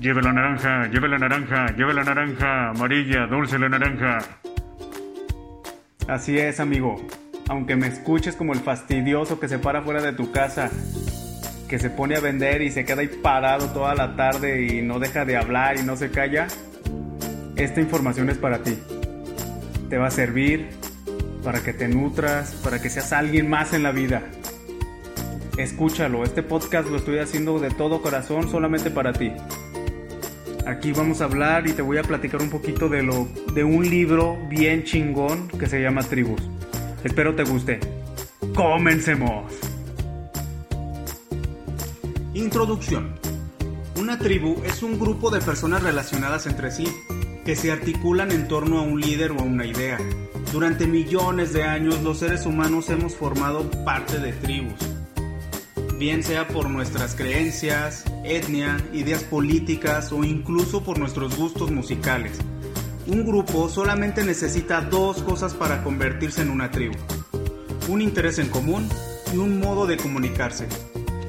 Lleve la naranja, lleve la naranja, lleve la naranja, amarilla, dulce la naranja. Así es, amigo. Aunque me escuches como el fastidioso que se para fuera de tu casa, que se pone a vender y se queda ahí parado toda la tarde y no deja de hablar y no se calla, esta información es para ti. Te va a servir para que te nutras, para que seas alguien más en la vida. Escúchalo, este podcast lo estoy haciendo de todo corazón solamente para ti. Aquí vamos a hablar y te voy a platicar un poquito de lo de un libro bien chingón que se llama Tribus. Espero te guste. Comencemos. Introducción. Una tribu es un grupo de personas relacionadas entre sí que se articulan en torno a un líder o a una idea. Durante millones de años los seres humanos hemos formado parte de tribus bien sea por nuestras creencias, etnia, ideas políticas o incluso por nuestros gustos musicales. Un grupo solamente necesita dos cosas para convertirse en una tribu. Un interés en común y un modo de comunicarse.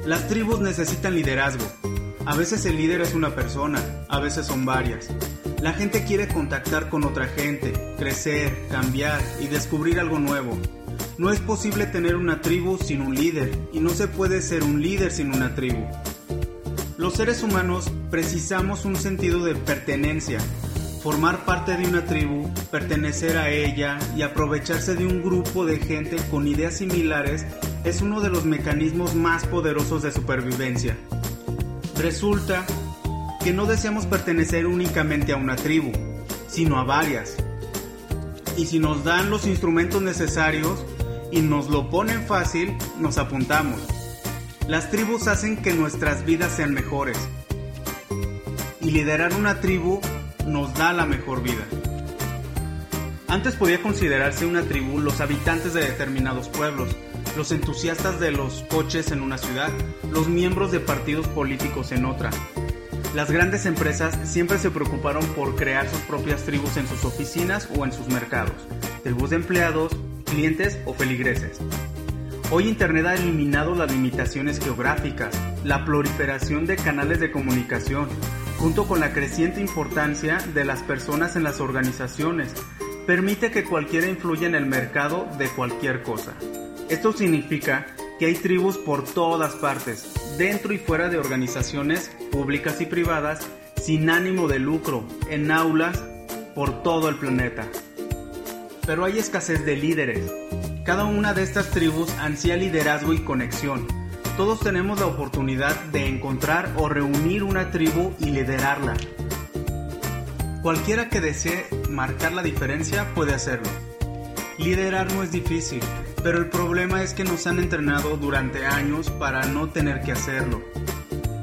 Las tribus necesitan liderazgo. A veces el líder es una persona, a veces son varias. La gente quiere contactar con otra gente, crecer, cambiar y descubrir algo nuevo. No es posible tener una tribu sin un líder y no se puede ser un líder sin una tribu. Los seres humanos precisamos un sentido de pertenencia, formar parte de una tribu, pertenecer a ella y aprovecharse de un grupo de gente con ideas similares es uno de los mecanismos más poderosos de supervivencia. Resulta que no deseamos pertenecer únicamente a una tribu, sino a varias. Y si nos dan los instrumentos necesarios, y nos lo ponen fácil, nos apuntamos. Las tribus hacen que nuestras vidas sean mejores. Y liderar una tribu nos da la mejor vida. Antes podía considerarse una tribu los habitantes de determinados pueblos, los entusiastas de los coches en una ciudad, los miembros de partidos políticos en otra. Las grandes empresas siempre se preocuparon por crear sus propias tribus en sus oficinas o en sus mercados, tribus de empleados, clientes o feligreses. Hoy Internet ha eliminado las limitaciones geográficas, la proliferación de canales de comunicación, junto con la creciente importancia de las personas en las organizaciones, permite que cualquiera influya en el mercado de cualquier cosa. Esto significa que hay tribus por todas partes, dentro y fuera de organizaciones públicas y privadas, sin ánimo de lucro, en aulas, por todo el planeta pero hay escasez de líderes. Cada una de estas tribus ansía liderazgo y conexión. Todos tenemos la oportunidad de encontrar o reunir una tribu y liderarla. Cualquiera que desee marcar la diferencia puede hacerlo. Liderar no es difícil, pero el problema es que nos han entrenado durante años para no tener que hacerlo.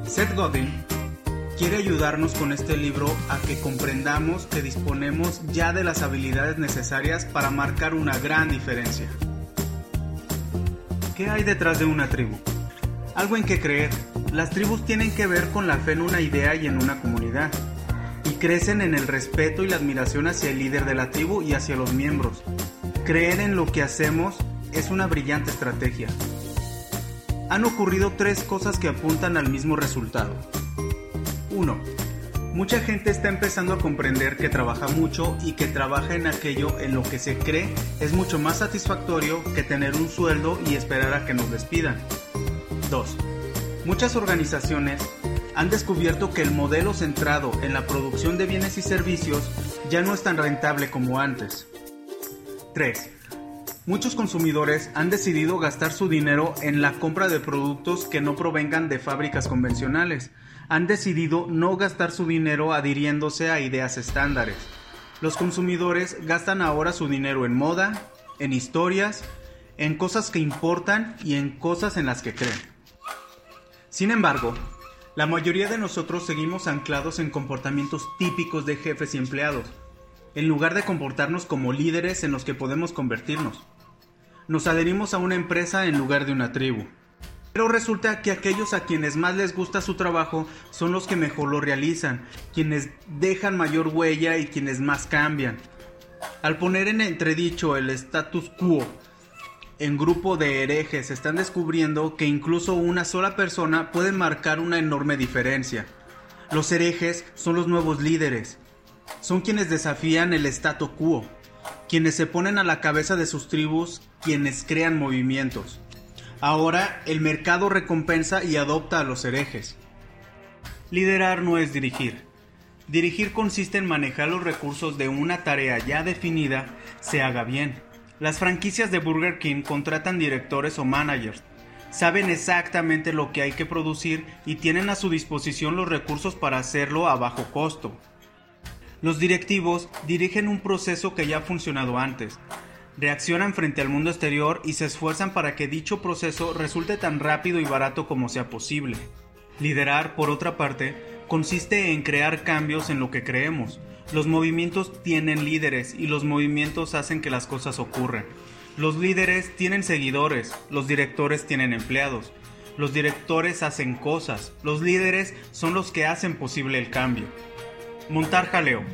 Seth Godin quiere ayudarnos con este libro a que comprendamos que disponemos ya de las habilidades necesarias para marcar una gran diferencia. ¿Qué hay detrás de una tribu? Algo en que creer. Las tribus tienen que ver con la fe en una idea y en una comunidad. Y crecen en el respeto y la admiración hacia el líder de la tribu y hacia los miembros. Creer en lo que hacemos es una brillante estrategia. Han ocurrido tres cosas que apuntan al mismo resultado. 1. Mucha gente está empezando a comprender que trabaja mucho y que trabaja en aquello en lo que se cree es mucho más satisfactorio que tener un sueldo y esperar a que nos despidan. 2. Muchas organizaciones han descubierto que el modelo centrado en la producción de bienes y servicios ya no es tan rentable como antes. 3. Muchos consumidores han decidido gastar su dinero en la compra de productos que no provengan de fábricas convencionales, han decidido no gastar su dinero adhiriéndose a ideas estándares. Los consumidores gastan ahora su dinero en moda, en historias, en cosas que importan y en cosas en las que creen. Sin embargo, la mayoría de nosotros seguimos anclados en comportamientos típicos de jefes y empleados, en lugar de comportarnos como líderes en los que podemos convertirnos. Nos adherimos a una empresa en lugar de una tribu. Pero resulta que aquellos a quienes más les gusta su trabajo son los que mejor lo realizan, quienes dejan mayor huella y quienes más cambian. Al poner en entredicho el status quo en grupo de herejes están descubriendo que incluso una sola persona puede marcar una enorme diferencia. Los herejes son los nuevos líderes. Son quienes desafían el statu quo, quienes se ponen a la cabeza de sus tribus, quienes crean movimientos. Ahora el mercado recompensa y adopta a los herejes. Liderar no es dirigir. Dirigir consiste en manejar los recursos de una tarea ya definida, se haga bien. Las franquicias de Burger King contratan directores o managers. Saben exactamente lo que hay que producir y tienen a su disposición los recursos para hacerlo a bajo costo. Los directivos dirigen un proceso que ya ha funcionado antes. Reaccionan frente al mundo exterior y se esfuerzan para que dicho proceso resulte tan rápido y barato como sea posible. Liderar, por otra parte, consiste en crear cambios en lo que creemos. Los movimientos tienen líderes y los movimientos hacen que las cosas ocurran. Los líderes tienen seguidores, los directores tienen empleados, los directores hacen cosas, los líderes son los que hacen posible el cambio. Montar jaleo.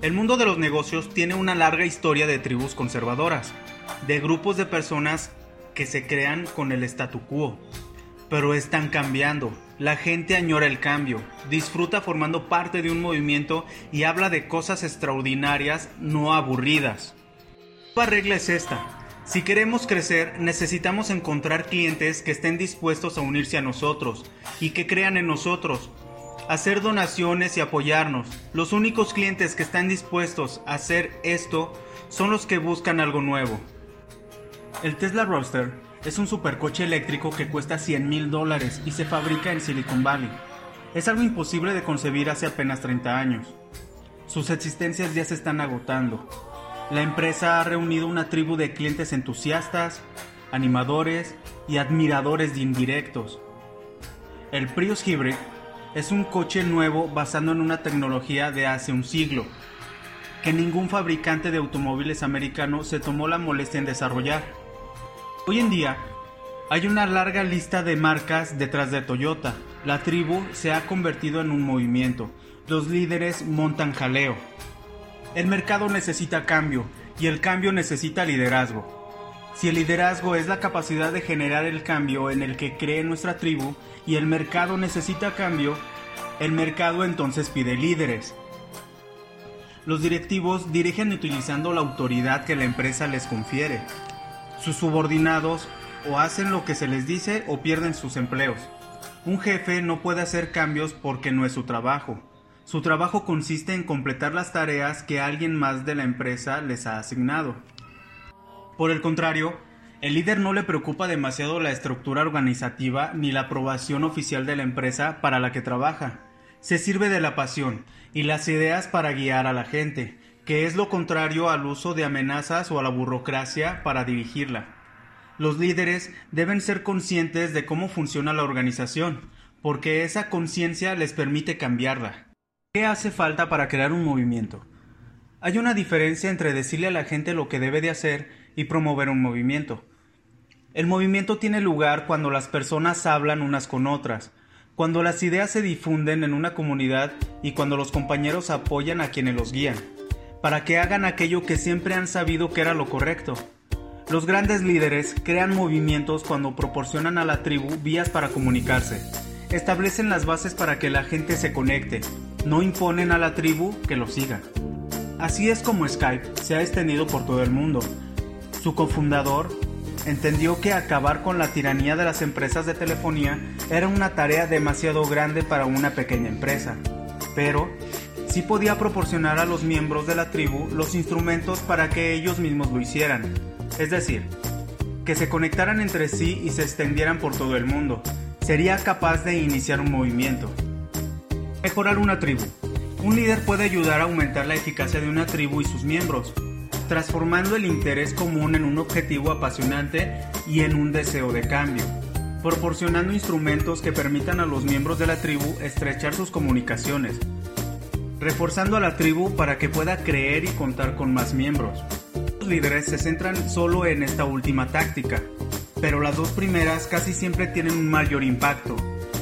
El mundo de los negocios tiene una larga historia de tribus conservadoras, de grupos de personas que se crean con el statu quo, pero están cambiando, la gente añora el cambio, disfruta formando parte de un movimiento y habla de cosas extraordinarias, no aburridas. La regla es esta. Si queremos crecer, necesitamos encontrar clientes que estén dispuestos a unirse a nosotros y que crean en nosotros. Hacer donaciones y apoyarnos. Los únicos clientes que están dispuestos a hacer esto son los que buscan algo nuevo. El Tesla Roadster es un supercoche eléctrico que cuesta 100 mil dólares y se fabrica en Silicon Valley. Es algo imposible de concebir hace apenas 30 años. Sus existencias ya se están agotando. La empresa ha reunido una tribu de clientes entusiastas, animadores y admiradores de indirectos. El Prius Hybrid es un coche nuevo basado en una tecnología de hace un siglo, que ningún fabricante de automóviles americano se tomó la molestia en desarrollar. Hoy en día hay una larga lista de marcas detrás de Toyota. La tribu se ha convertido en un movimiento. Los líderes montan jaleo. El mercado necesita cambio y el cambio necesita liderazgo. Si el liderazgo es la capacidad de generar el cambio en el que cree nuestra tribu y el mercado necesita cambio, el mercado entonces pide líderes. Los directivos dirigen utilizando la autoridad que la empresa les confiere. Sus subordinados o hacen lo que se les dice o pierden sus empleos. Un jefe no puede hacer cambios porque no es su trabajo. Su trabajo consiste en completar las tareas que alguien más de la empresa les ha asignado. Por el contrario, el líder no le preocupa demasiado la estructura organizativa ni la aprobación oficial de la empresa para la que trabaja. Se sirve de la pasión y las ideas para guiar a la gente, que es lo contrario al uso de amenazas o a la burocracia para dirigirla. Los líderes deben ser conscientes de cómo funciona la organización, porque esa conciencia les permite cambiarla. ¿Qué hace falta para crear un movimiento? Hay una diferencia entre decirle a la gente lo que debe de hacer y promover un movimiento. El movimiento tiene lugar cuando las personas hablan unas con otras, cuando las ideas se difunden en una comunidad y cuando los compañeros apoyan a quienes los guían para que hagan aquello que siempre han sabido que era lo correcto. Los grandes líderes crean movimientos cuando proporcionan a la tribu vías para comunicarse. Establecen las bases para que la gente se conecte, no imponen a la tribu que lo siga. Así es como Skype se ha extendido por todo el mundo. Su cofundador entendió que acabar con la tiranía de las empresas de telefonía era una tarea demasiado grande para una pequeña empresa. Pero sí podía proporcionar a los miembros de la tribu los instrumentos para que ellos mismos lo hicieran, es decir, que se conectaran entre sí y se extendieran por todo el mundo. Sería capaz de iniciar un movimiento. Mejorar una tribu. Un líder puede ayudar a aumentar la eficacia de una tribu y sus miembros, transformando el interés común en un objetivo apasionante y en un deseo de cambio, proporcionando instrumentos que permitan a los miembros de la tribu estrechar sus comunicaciones, reforzando a la tribu para que pueda creer y contar con más miembros. Los líderes se centran solo en esta última táctica, pero las dos primeras casi siempre tienen un mayor impacto.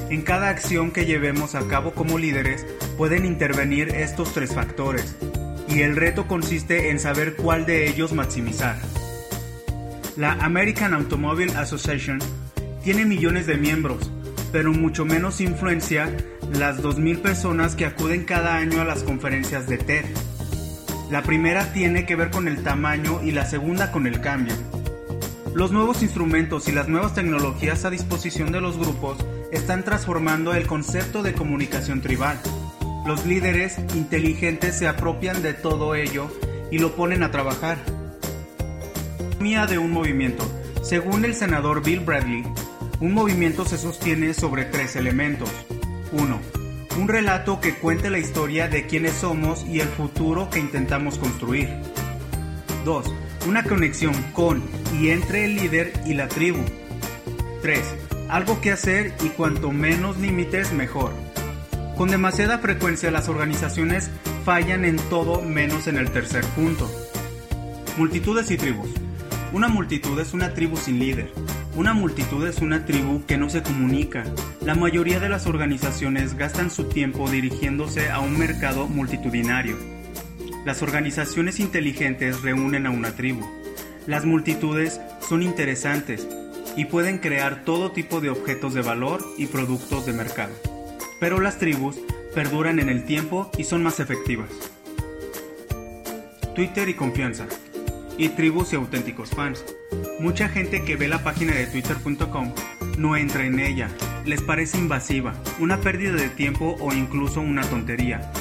En cada acción que llevemos a cabo como líderes pueden intervenir estos tres factores, y el reto consiste en saber cuál de ellos maximizar. La American Automobile Association tiene millones de miembros, pero mucho menos influencia las 2.000 personas que acuden cada año a las conferencias de TED. La primera tiene que ver con el tamaño y la segunda con el cambio. Los nuevos instrumentos y las nuevas tecnologías a disposición de los grupos están transformando el concepto de comunicación tribal. Los líderes inteligentes se apropian de todo ello y lo ponen a trabajar. Mía de un movimiento. Según el senador Bill Bradley, un movimiento se sostiene sobre tres elementos. 1. Un relato que cuente la historia de quiénes somos y el futuro que intentamos construir. 2. Una conexión con y entre el líder y la tribu. 3. Algo que hacer y cuanto menos límites mejor. Con demasiada frecuencia las organizaciones fallan en todo menos en el tercer punto. Multitudes y tribus. Una multitud es una tribu sin líder. Una multitud es una tribu que no se comunica. La mayoría de las organizaciones gastan su tiempo dirigiéndose a un mercado multitudinario. Las organizaciones inteligentes reúnen a una tribu. Las multitudes son interesantes y pueden crear todo tipo de objetos de valor y productos de mercado. Pero las tribus perduran en el tiempo y son más efectivas. Twitter y confianza. Y tribus y auténticos fans. Mucha gente que ve la página de twitter.com no entra en ella, les parece invasiva, una pérdida de tiempo o incluso una tontería.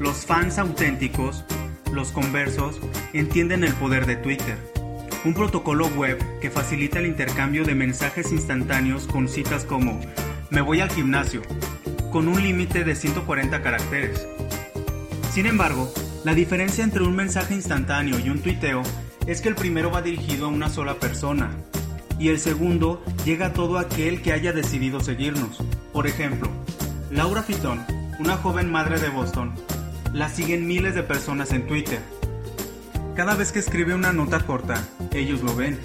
Los fans auténticos, los conversos, entienden el poder de Twitter, un protocolo web que facilita el intercambio de mensajes instantáneos con citas como me voy al gimnasio, con un límite de 140 caracteres. Sin embargo, la diferencia entre un mensaje instantáneo y un tuiteo es que el primero va dirigido a una sola persona y el segundo llega a todo aquel que haya decidido seguirnos. Por ejemplo, Laura Fitton, una joven madre de Boston, la siguen miles de personas en Twitter. Cada vez que escribe una nota corta, ellos lo ven.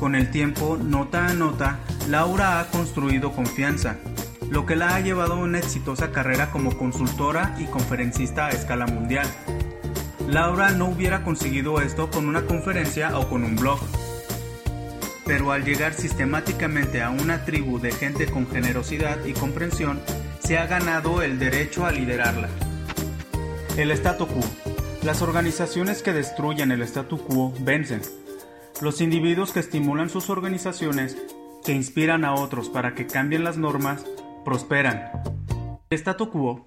Con el tiempo, nota a nota, Laura ha construido confianza, lo que la ha llevado a una exitosa carrera como consultora y conferencista a escala mundial. Laura no hubiera conseguido esto con una conferencia o con un blog. Pero al llegar sistemáticamente a una tribu de gente con generosidad y comprensión, se ha ganado el derecho a liderarla. El statu quo. Las organizaciones que destruyen el statu quo vencen. Los individuos que estimulan sus organizaciones, que inspiran a otros para que cambien las normas, prosperan. El statu quo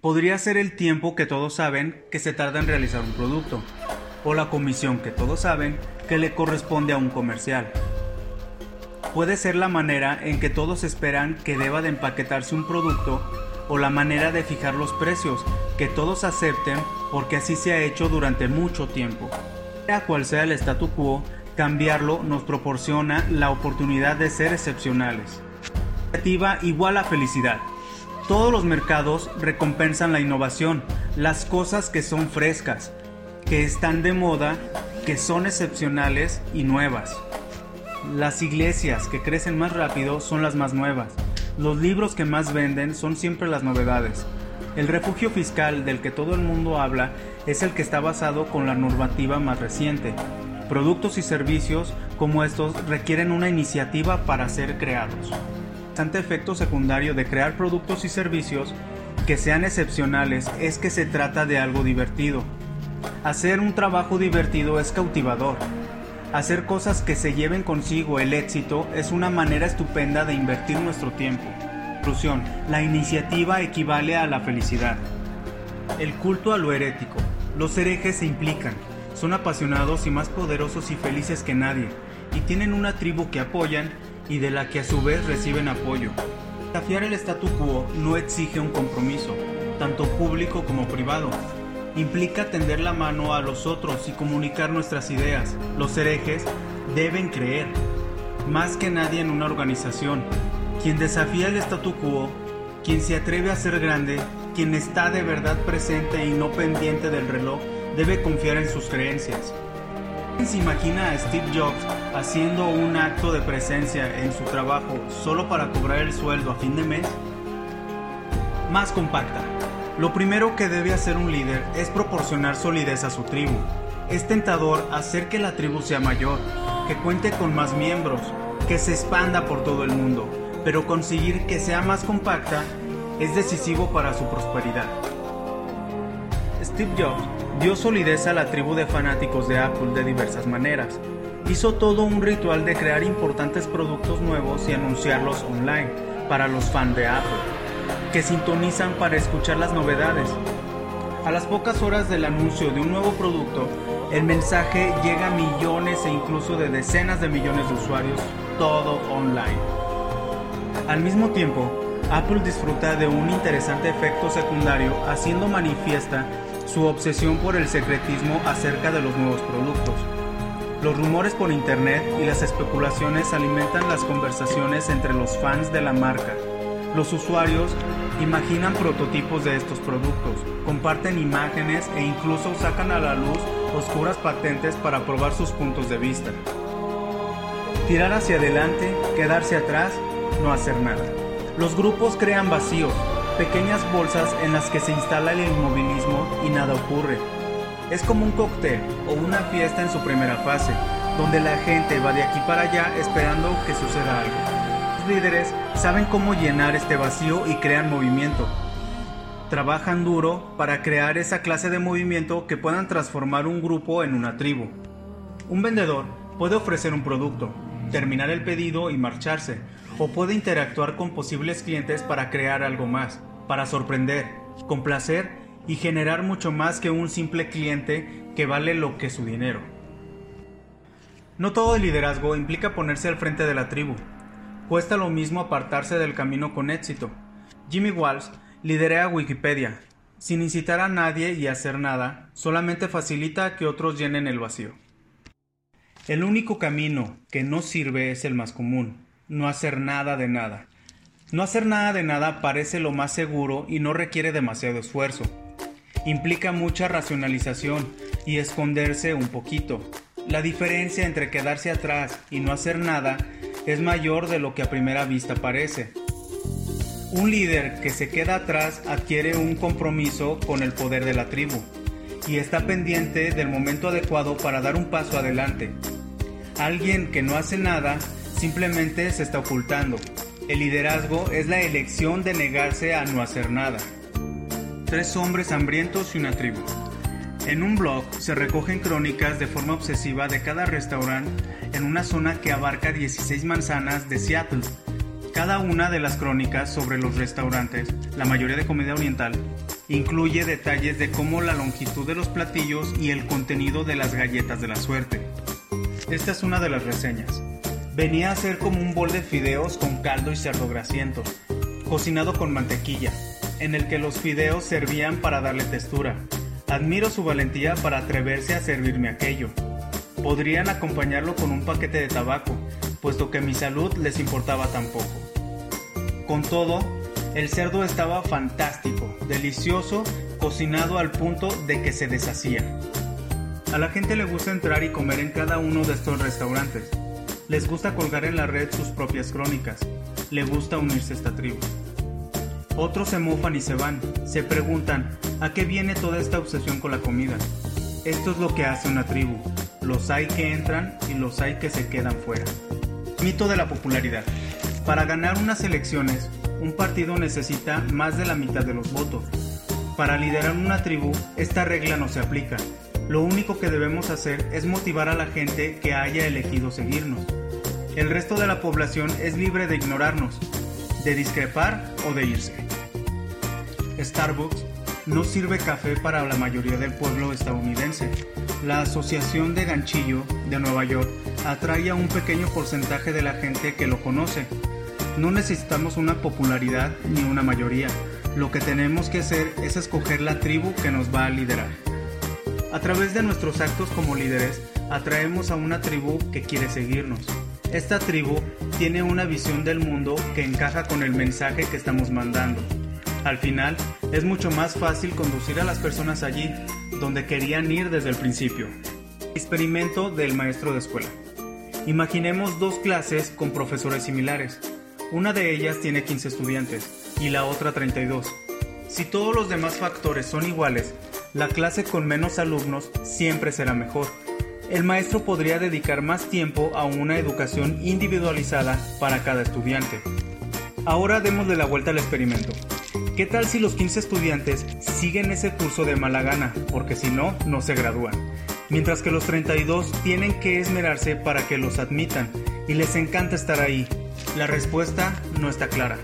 podría ser el tiempo que todos saben que se tarda en realizar un producto, o la comisión que todos saben que le corresponde a un comercial. Puede ser la manera en que todos esperan que deba de empaquetarse un producto o la manera de fijar los precios que todos acepten porque así se ha hecho durante mucho tiempo. Sea cual sea el statu quo, cambiarlo nos proporciona la oportunidad de ser excepcionales. Iniciativa igual a felicidad. Todos los mercados recompensan la innovación, las cosas que son frescas, que están de moda, que son excepcionales y nuevas. Las iglesias que crecen más rápido son las más nuevas. Los libros que más venden son siempre las novedades. El refugio fiscal del que todo el mundo habla es el que está basado con la normativa más reciente. Productos y servicios como estos requieren una iniciativa para ser creados importante efecto secundario de crear productos y servicios que sean excepcionales es que se trata de algo divertido. Hacer un trabajo divertido es cautivador. Hacer cosas que se lleven consigo el éxito es una manera estupenda de invertir nuestro tiempo. Conclusión, la iniciativa equivale a la felicidad. El culto a lo herético. Los herejes se implican, son apasionados y más poderosos y felices que nadie, y tienen una tribu que apoyan y de la que a su vez reciben apoyo. Desafiar el statu quo no exige un compromiso, tanto público como privado. Implica tender la mano a los otros y comunicar nuestras ideas. Los herejes deben creer, más que nadie en una organización. Quien desafía el statu quo, quien se atreve a ser grande, quien está de verdad presente y no pendiente del reloj, debe confiar en sus creencias. ¿Quién se imagina a Steve Jobs haciendo un acto de presencia en su trabajo solo para cobrar el sueldo a fin de mes? Más compacta. Lo primero que debe hacer un líder es proporcionar solidez a su tribu. Es tentador hacer que la tribu sea mayor, que cuente con más miembros, que se expanda por todo el mundo, pero conseguir que sea más compacta es decisivo para su prosperidad. Steve Jobs dio solidez a la tribu de fanáticos de Apple de diversas maneras. Hizo todo un ritual de crear importantes productos nuevos y anunciarlos online para los fans de Apple, que sintonizan para escuchar las novedades. A las pocas horas del anuncio de un nuevo producto, el mensaje llega a millones e incluso de decenas de millones de usuarios, todo online. Al mismo tiempo, Apple disfruta de un interesante efecto secundario haciendo manifiesta su obsesión por el secretismo acerca de los nuevos productos. Los rumores por internet y las especulaciones alimentan las conversaciones entre los fans de la marca. Los usuarios imaginan prototipos de estos productos, comparten imágenes e incluso sacan a la luz oscuras patentes para probar sus puntos de vista. Tirar hacia adelante, quedarse atrás, no hacer nada. Los grupos crean vacíos, pequeñas bolsas en las que se instala el inmovilismo y nada ocurre. Es como un cóctel o una fiesta en su primera fase, donde la gente va de aquí para allá esperando que suceda algo. Los líderes saben cómo llenar este vacío y crean movimiento. Trabajan duro para crear esa clase de movimiento que puedan transformar un grupo en una tribu. Un vendedor puede ofrecer un producto, terminar el pedido y marcharse, o puede interactuar con posibles clientes para crear algo más, para sorprender, complacer y generar mucho más que un simple cliente que vale lo que su dinero. No todo el liderazgo implica ponerse al frente de la tribu. Cuesta lo mismo apartarse del camino con éxito. Jimmy Walsh lidera Wikipedia, sin incitar a nadie y hacer nada, solamente facilita que otros llenen el vacío. El único camino que no sirve es el más común, no hacer nada de nada. No hacer nada de nada parece lo más seguro y no requiere demasiado esfuerzo. Implica mucha racionalización y esconderse un poquito. La diferencia entre quedarse atrás y no hacer nada es mayor de lo que a primera vista parece. Un líder que se queda atrás adquiere un compromiso con el poder de la tribu y está pendiente del momento adecuado para dar un paso adelante. Alguien que no hace nada simplemente se está ocultando. El liderazgo es la elección de negarse a no hacer nada. Tres hombres hambrientos y una tribu. En un blog se recogen crónicas de forma obsesiva de cada restaurante en una zona que abarca 16 manzanas de Seattle. Cada una de las crónicas sobre los restaurantes, la mayoría de comida oriental, incluye detalles de cómo la longitud de los platillos y el contenido de las galletas de la suerte. Esta es una de las reseñas. Venía a ser como un bol de fideos con caldo y cerdo grasiento, cocinado con mantequilla, en el que los fideos servían para darle textura. Admiro su valentía para atreverse a servirme aquello. Podrían acompañarlo con un paquete de tabaco, puesto que mi salud les importaba tan poco. Con todo, el cerdo estaba fantástico, delicioso, cocinado al punto de que se deshacía. A la gente le gusta entrar y comer en cada uno de estos restaurantes. Les gusta colgar en la red sus propias crónicas. Le gusta unirse a esta tribu. Otros se mofan y se van. Se preguntan, ¿a qué viene toda esta obsesión con la comida? Esto es lo que hace una tribu. Los hay que entran y los hay que se quedan fuera. Mito de la popularidad. Para ganar unas elecciones, un partido necesita más de la mitad de los votos. Para liderar una tribu, esta regla no se aplica. Lo único que debemos hacer es motivar a la gente que haya elegido seguirnos. El resto de la población es libre de ignorarnos, de discrepar o de irse. Starbucks no sirve café para la mayoría del pueblo estadounidense. La Asociación de Ganchillo de Nueva York atrae a un pequeño porcentaje de la gente que lo conoce. No necesitamos una popularidad ni una mayoría. Lo que tenemos que hacer es escoger la tribu que nos va a liderar. A través de nuestros actos como líderes, atraemos a una tribu que quiere seguirnos. Esta tribu tiene una visión del mundo que encaja con el mensaje que estamos mandando. Al final, es mucho más fácil conducir a las personas allí, donde querían ir desde el principio. Experimento del maestro de escuela. Imaginemos dos clases con profesores similares. Una de ellas tiene 15 estudiantes y la otra 32. Si todos los demás factores son iguales, la clase con menos alumnos siempre será mejor. El maestro podría dedicar más tiempo a una educación individualizada para cada estudiante. Ahora démosle la vuelta al experimento. ¿Qué tal si los 15 estudiantes siguen ese curso de mala gana? Porque si no, no se gradúan. Mientras que los 32 tienen que esmerarse para que los admitan y les encanta estar ahí. La respuesta no está clara.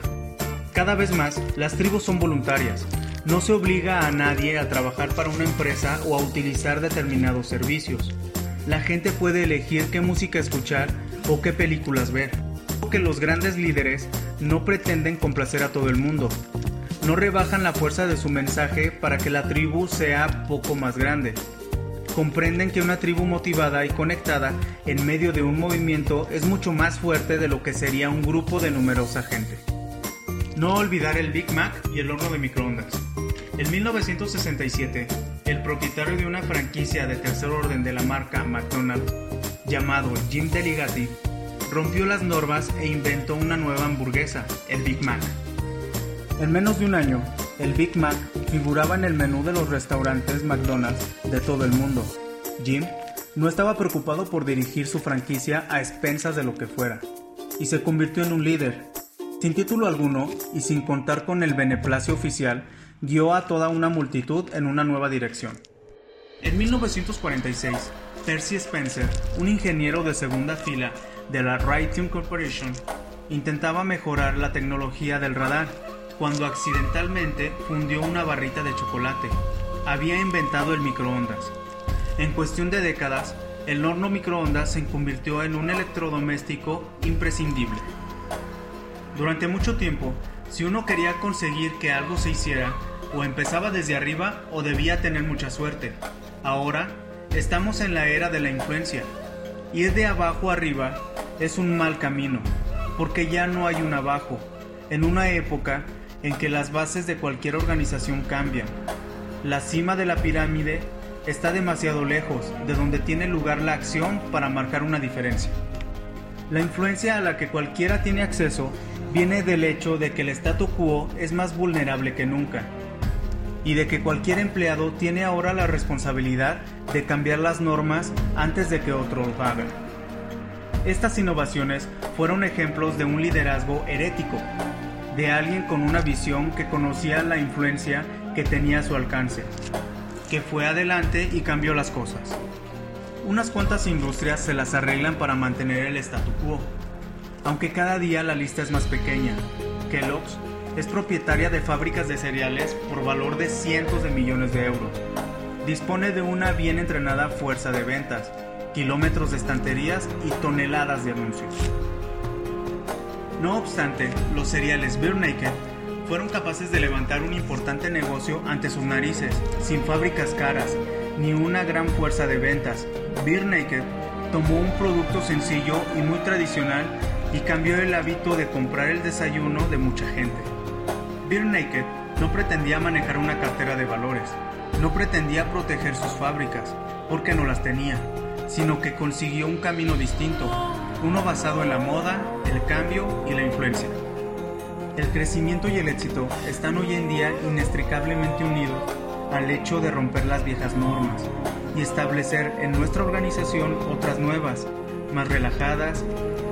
Cada vez más, las tribus son voluntarias. No se obliga a nadie a trabajar para una empresa o a utilizar determinados servicios. La gente puede elegir qué música escuchar o qué películas ver. Que los grandes líderes no pretenden complacer a todo el mundo. No rebajan la fuerza de su mensaje para que la tribu sea poco más grande. Comprenden que una tribu motivada y conectada en medio de un movimiento es mucho más fuerte de lo que sería un grupo de numerosa gente. No olvidar el Big Mac y el horno de microondas. En 1967, el propietario de una franquicia de tercer orden de la marca McDonald's, llamado Jim Deligati, rompió las normas e inventó una nueva hamburguesa, el Big Mac. En menos de un año, el Big Mac figuraba en el menú de los restaurantes McDonald's de todo el mundo. Jim no estaba preocupado por dirigir su franquicia a expensas de lo que fuera, y se convirtió en un líder. Sin título alguno y sin contar con el beneplacio oficial, guió a toda una multitud en una nueva dirección. En 1946, Percy Spencer, un ingeniero de segunda fila de la Raytheon Corporation, intentaba mejorar la tecnología del radar cuando accidentalmente fundió una barrita de chocolate. Había inventado el microondas. En cuestión de décadas, el horno microondas se convirtió en un electrodoméstico imprescindible. Durante mucho tiempo, si uno quería conseguir que algo se hiciera, o empezaba desde arriba o debía tener mucha suerte. Ahora, estamos en la era de la influencia. Ir de abajo arriba es un mal camino, porque ya no hay un abajo, en una época en que las bases de cualquier organización cambian. La cima de la pirámide está demasiado lejos de donde tiene lugar la acción para marcar una diferencia. La influencia a la que cualquiera tiene acceso viene del hecho de que el statu quo es más vulnerable que nunca y de que cualquier empleado tiene ahora la responsabilidad de cambiar las normas antes de que otro lo haga. Estas innovaciones fueron ejemplos de un liderazgo herético, de alguien con una visión que conocía la influencia que tenía a su alcance, que fue adelante y cambió las cosas. Unas cuantas industrias se las arreglan para mantener el statu quo, aunque cada día la lista es más pequeña. Kellogg's es propietaria de fábricas de cereales por valor de cientos de millones de euros. Dispone de una bien entrenada fuerza de ventas, kilómetros de estanterías y toneladas de anuncios. No obstante, los cereales Beer fueron capaces de levantar un importante negocio ante sus narices, sin fábricas caras, ni una gran fuerza de ventas. Beer Naked tomó un producto sencillo y muy tradicional y cambió el hábito de comprar el desayuno de mucha gente. Beer Naked no pretendía manejar una cartera de valores, no pretendía proteger sus fábricas, porque no las tenía, sino que consiguió un camino distinto, uno basado en la moda, el cambio y la influencia. El crecimiento y el éxito están hoy en día inextricablemente unidos al hecho de romper las viejas normas y establecer en nuestra organización otras nuevas, más relajadas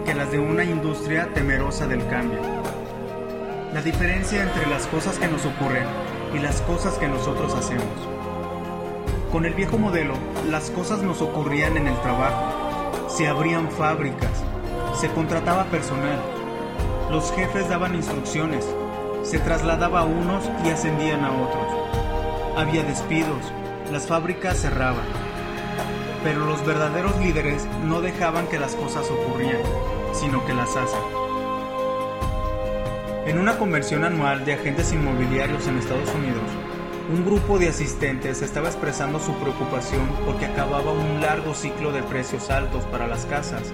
que las de una industria temerosa del cambio. La diferencia entre las cosas que nos ocurren y las cosas que nosotros hacemos. Con el viejo modelo, las cosas nos ocurrían en el trabajo, se abrían fábricas, se contrataba personal, los jefes daban instrucciones, se trasladaba a unos y ascendían a otros. Había despidos, las fábricas cerraban. Pero los verdaderos líderes no dejaban que las cosas ocurrieran, sino que las hacen. En una conversión anual de agentes inmobiliarios en Estados Unidos, un grupo de asistentes estaba expresando su preocupación porque acababa un largo ciclo de precios altos para las casas.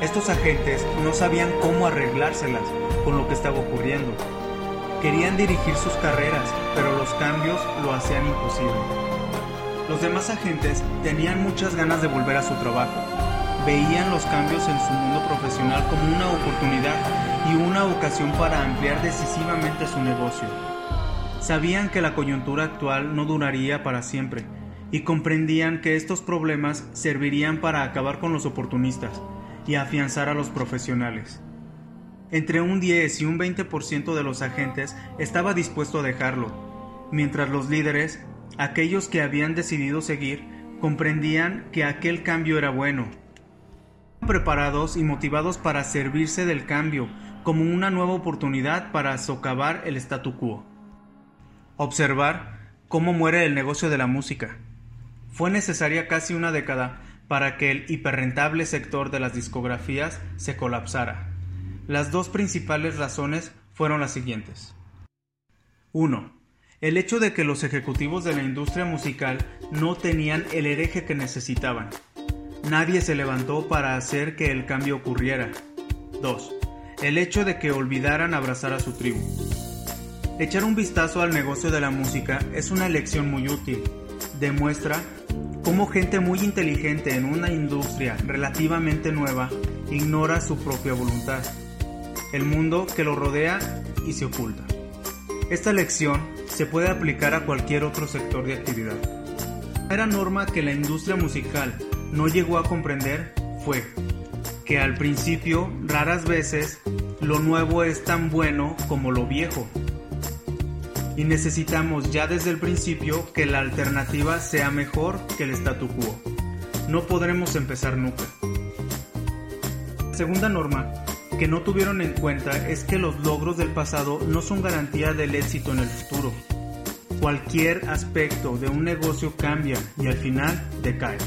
Estos agentes no sabían cómo arreglárselas con lo que estaba ocurriendo. Querían dirigir sus carreras, pero los cambios lo hacían imposible. Los demás agentes tenían muchas ganas de volver a su trabajo. Veían los cambios en su mundo profesional como una oportunidad y una ocasión para ampliar decisivamente su negocio. Sabían que la coyuntura actual no duraría para siempre y comprendían que estos problemas servirían para acabar con los oportunistas y afianzar a los profesionales. Entre un 10 y un 20% de los agentes estaba dispuesto a dejarlo, mientras los líderes, aquellos que habían decidido seguir, comprendían que aquel cambio era bueno. Preparados y motivados para servirse del cambio como una nueva oportunidad para socavar el statu quo. Observar cómo muere el negocio de la música. Fue necesaria casi una década para que el hiperrentable sector de las discografías se colapsara. Las dos principales razones fueron las siguientes. 1. El hecho de que los ejecutivos de la industria musical no tenían el hereje que necesitaban. Nadie se levantó para hacer que el cambio ocurriera. 2. El hecho de que olvidaran abrazar a su tribu. Echar un vistazo al negocio de la música es una lección muy útil. Demuestra cómo gente muy inteligente en una industria relativamente nueva ignora su propia voluntad, el mundo que lo rodea y se oculta. Esta lección se puede aplicar a cualquier otro sector de actividad. La norma que la industria musical no llegó a comprender fue que al principio raras veces lo nuevo es tan bueno como lo viejo y necesitamos ya desde el principio que la alternativa sea mejor que el statu quo. No podremos empezar nunca. Segunda norma que no tuvieron en cuenta es que los logros del pasado no son garantía del éxito en el futuro. Cualquier aspecto de un negocio cambia y al final decae.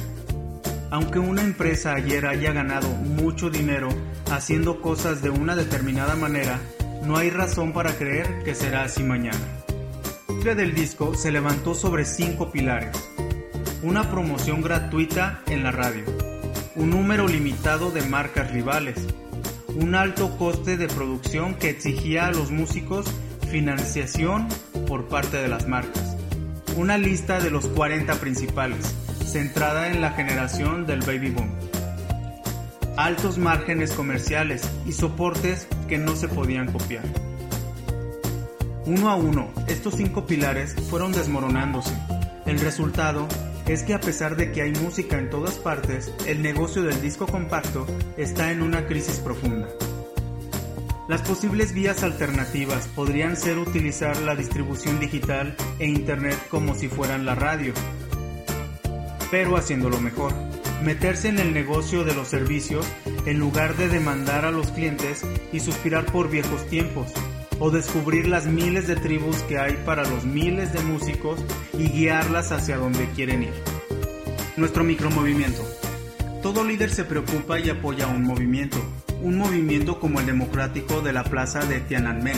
Aunque una empresa ayer haya ganado mucho dinero haciendo cosas de una determinada manera, no hay razón para creer que será así mañana del disco se levantó sobre cinco pilares. Una promoción gratuita en la radio, un número limitado de marcas rivales, un alto coste de producción que exigía a los músicos financiación por parte de las marcas, una lista de los 40 principales, centrada en la generación del baby boom, altos márgenes comerciales y soportes que no se podían copiar. Uno a uno, estos cinco pilares fueron desmoronándose. El resultado es que a pesar de que hay música en todas partes, el negocio del disco compacto está en una crisis profunda. Las posibles vías alternativas podrían ser utilizar la distribución digital e Internet como si fueran la radio, pero haciéndolo mejor. Meterse en el negocio de los servicios en lugar de demandar a los clientes y suspirar por viejos tiempos, o descubrir las miles de tribus que hay para los miles de músicos y guiarlas hacia donde quieren ir. Nuestro micromovimiento. Todo líder se preocupa y apoya un movimiento, un movimiento como el democrático de la plaza de Tiananmen,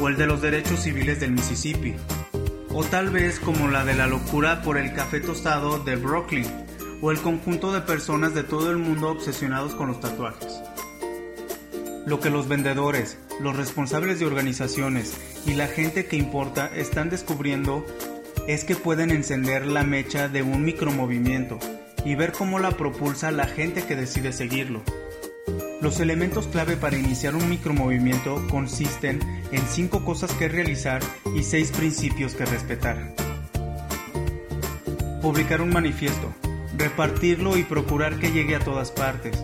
o el de los derechos civiles del Mississippi, o tal vez como la de la locura por el café tostado de Brooklyn, o el conjunto de personas de todo el mundo obsesionados con los tatuajes. Lo que los vendedores, los responsables de organizaciones y la gente que importa están descubriendo es que pueden encender la mecha de un micromovimiento y ver cómo la propulsa la gente que decide seguirlo. Los elementos clave para iniciar un micromovimiento consisten en cinco cosas que realizar y seis principios que respetar. Publicar un manifiesto, repartirlo y procurar que llegue a todas partes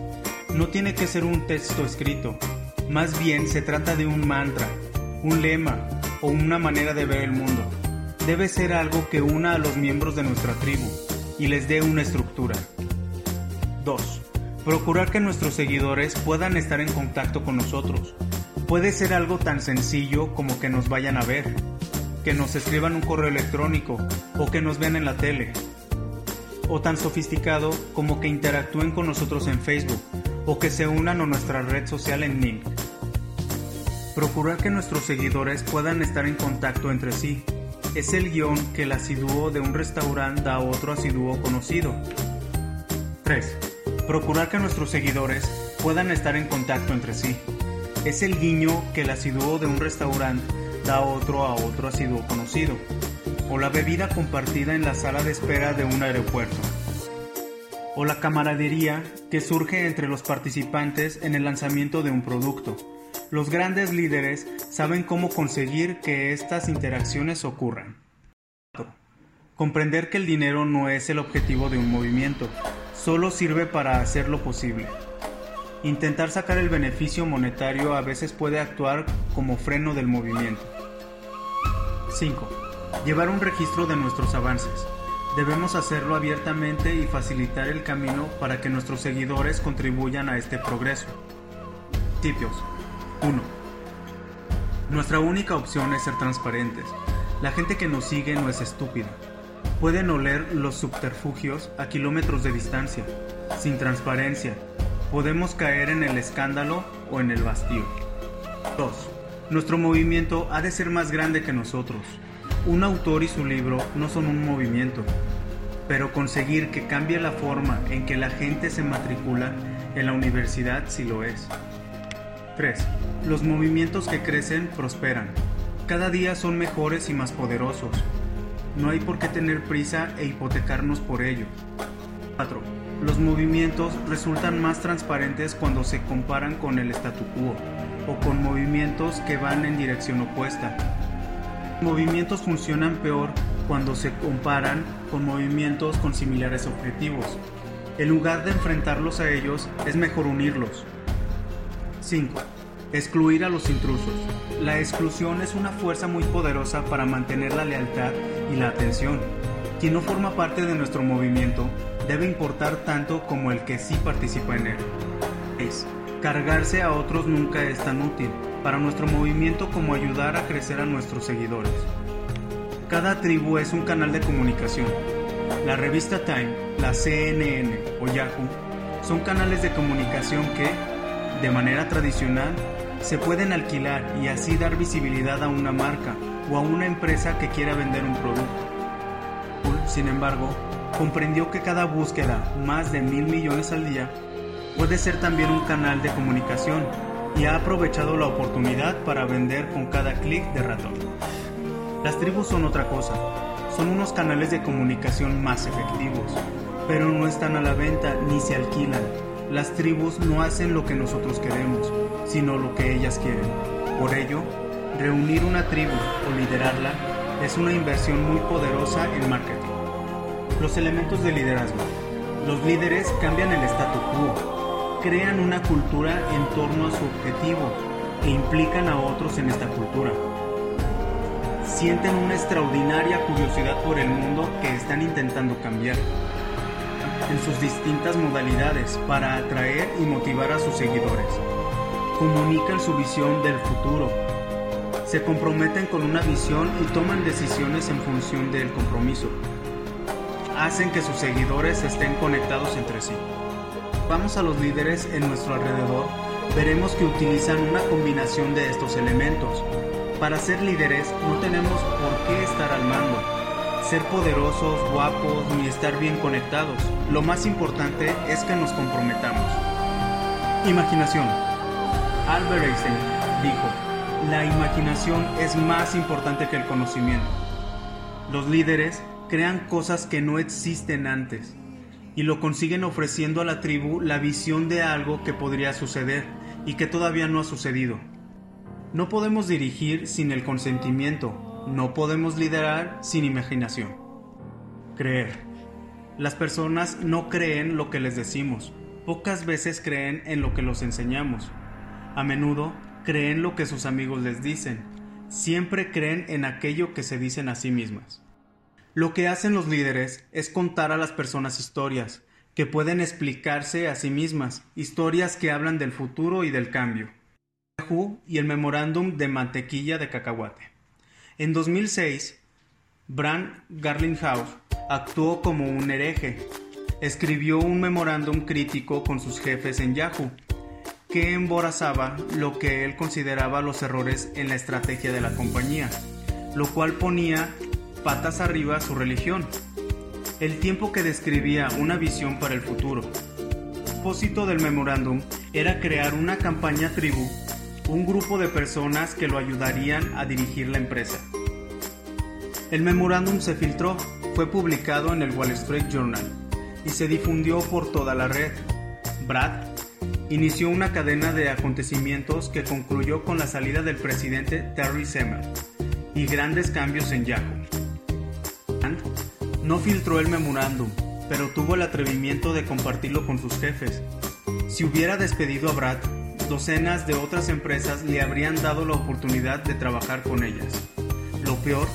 no tiene que ser un texto escrito, más bien se trata de un mantra, un lema o una manera de ver el mundo. Debe ser algo que una a los miembros de nuestra tribu y les dé una estructura. 2. Procurar que nuestros seguidores puedan estar en contacto con nosotros. Puede ser algo tan sencillo como que nos vayan a ver, que nos escriban un correo electrónico o que nos vean en la tele. O tan sofisticado como que interactúen con nosotros en Facebook o que se unan a nuestra red social en Ning. Procurar que nuestros seguidores puedan estar en contacto entre sí. Es el guion que el asiduo de un restaurante da a otro asiduo conocido. 3. Procurar que nuestros seguidores puedan estar en contacto entre sí. Es el guiño que el asiduo de un restaurante da otro a otro asiduo conocido. O la bebida compartida en la sala de espera de un aeropuerto o la camaradería que surge entre los participantes en el lanzamiento de un producto. Los grandes líderes saben cómo conseguir que estas interacciones ocurran. Comprender que el dinero no es el objetivo de un movimiento, solo sirve para hacerlo posible. Intentar sacar el beneficio monetario a veces puede actuar como freno del movimiento. 5. Llevar un registro de nuestros avances. Debemos hacerlo abiertamente y facilitar el camino para que nuestros seguidores contribuyan a este progreso. Tipios 1. Nuestra única opción es ser transparentes. La gente que nos sigue no es estúpida. Pueden oler los subterfugios a kilómetros de distancia. Sin transparencia, podemos caer en el escándalo o en el vacío. 2. Nuestro movimiento ha de ser más grande que nosotros. Un autor y su libro no son un movimiento, pero conseguir que cambie la forma en que la gente se matricula en la universidad sí lo es. 3. Los movimientos que crecen prosperan. Cada día son mejores y más poderosos. No hay por qué tener prisa e hipotecarnos por ello. 4. Los movimientos resultan más transparentes cuando se comparan con el statu quo o con movimientos que van en dirección opuesta. Movimientos funcionan peor cuando se comparan con movimientos con similares objetivos. En lugar de enfrentarlos a ellos, es mejor unirlos. 5. Excluir a los intrusos. La exclusión es una fuerza muy poderosa para mantener la lealtad y la atención. Quien no forma parte de nuestro movimiento debe importar tanto como el que sí participa en él. 6. Cargarse a otros nunca es tan útil para nuestro movimiento como ayudar a crecer a nuestros seguidores. Cada tribu es un canal de comunicación. La revista Time, la CNN o Yahoo son canales de comunicación que, de manera tradicional, se pueden alquilar y así dar visibilidad a una marca o a una empresa que quiera vender un producto. Sin embargo, comprendió que cada búsqueda, más de mil millones al día, puede ser también un canal de comunicación y ha aprovechado la oportunidad para vender con cada clic de ratón. Las tribus son otra cosa, son unos canales de comunicación más efectivos, pero no están a la venta ni se alquilan. Las tribus no hacen lo que nosotros queremos, sino lo que ellas quieren. Por ello, reunir una tribu o liderarla es una inversión muy poderosa en marketing. Los elementos de liderazgo. Los líderes cambian el statu quo, crean una cultura en torno a su objetivo e implican a otros en esta cultura. Sienten una extraordinaria curiosidad por el mundo que están intentando cambiar en sus distintas modalidades para atraer y motivar a sus seguidores. Comunican su visión del futuro. Se comprometen con una visión y toman decisiones en función del compromiso. Hacen que sus seguidores estén conectados entre sí. Vamos a los líderes en nuestro alrededor, veremos que utilizan una combinación de estos elementos. Para ser líderes no tenemos por qué estar al mando, ser poderosos, guapos ni estar bien conectados. Lo más importante es que nos comprometamos. Imaginación. Albert Einstein dijo, la imaginación es más importante que el conocimiento. Los líderes crean cosas que no existen antes y lo consiguen ofreciendo a la tribu la visión de algo que podría suceder y que todavía no ha sucedido. No podemos dirigir sin el consentimiento, no podemos liderar sin imaginación. Creer. Las personas no creen lo que les decimos, pocas veces creen en lo que los enseñamos. A menudo creen lo que sus amigos les dicen, siempre creen en aquello que se dicen a sí mismas. Lo que hacen los líderes es contar a las personas historias, que pueden explicarse a sí mismas, historias que hablan del futuro y del cambio. Yahoo y el memorándum de mantequilla de cacahuate. En 2006, Bran Garlinghouse actuó como un hereje. Escribió un memorándum crítico con sus jefes en Yahoo, que emborazaba lo que él consideraba los errores en la estrategia de la compañía, lo cual ponía patas arriba su religión. El tiempo que describía una visión para el futuro. El propósito del memorándum era crear una campaña tribu, un grupo de personas que lo ayudarían a dirigir la empresa. El memorándum se filtró, fue publicado en el Wall Street Journal y se difundió por toda la red. Brad inició una cadena de acontecimientos que concluyó con la salida del presidente Terry Semmer y grandes cambios en Yahoo. No filtró el memorándum, pero tuvo el atrevimiento de compartirlo con sus jefes. Si hubiera despedido a Brad, docenas de otras empresas le habrían dado la oportunidad de trabajar con ellas. Lo peor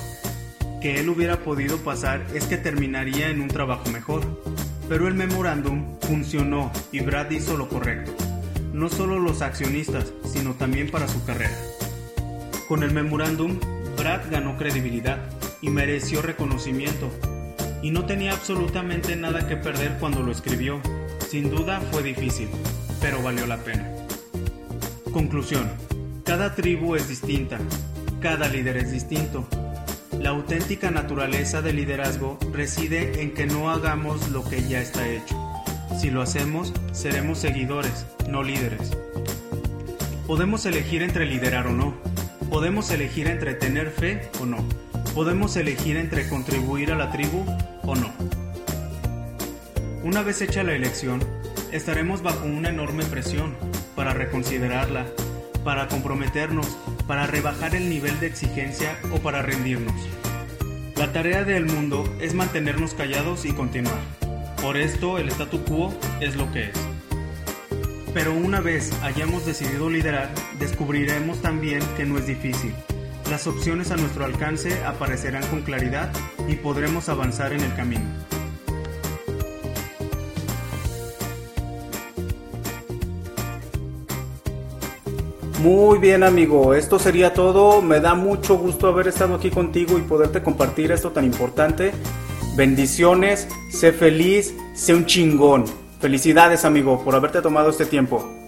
que él hubiera podido pasar es que terminaría en un trabajo mejor. Pero el memorándum funcionó y Brad hizo lo correcto. No solo los accionistas, sino también para su carrera. Con el memorándum, Brad ganó credibilidad y mereció reconocimiento. Y no tenía absolutamente nada que perder cuando lo escribió. Sin duda fue difícil, pero valió la pena. Conclusión. Cada tribu es distinta, cada líder es distinto. La auténtica naturaleza del liderazgo reside en que no hagamos lo que ya está hecho. Si lo hacemos, seremos seguidores, no líderes. Podemos elegir entre liderar o no. Podemos elegir entre tener fe o no. Podemos elegir entre contribuir a la tribu o no. Una vez hecha la elección, estaremos bajo una enorme presión para reconsiderarla, para comprometernos, para rebajar el nivel de exigencia o para rendirnos. La tarea del mundo es mantenernos callados y continuar. Por esto el statu quo es lo que es. Pero una vez hayamos decidido liderar, descubriremos también que no es difícil. Las opciones a nuestro alcance aparecerán con claridad y podremos avanzar en el camino. Muy bien amigo, esto sería todo. Me da mucho gusto haber estado aquí contigo y poderte compartir esto tan importante. Bendiciones, sé feliz, sé un chingón. Felicidades amigo por haberte tomado este tiempo.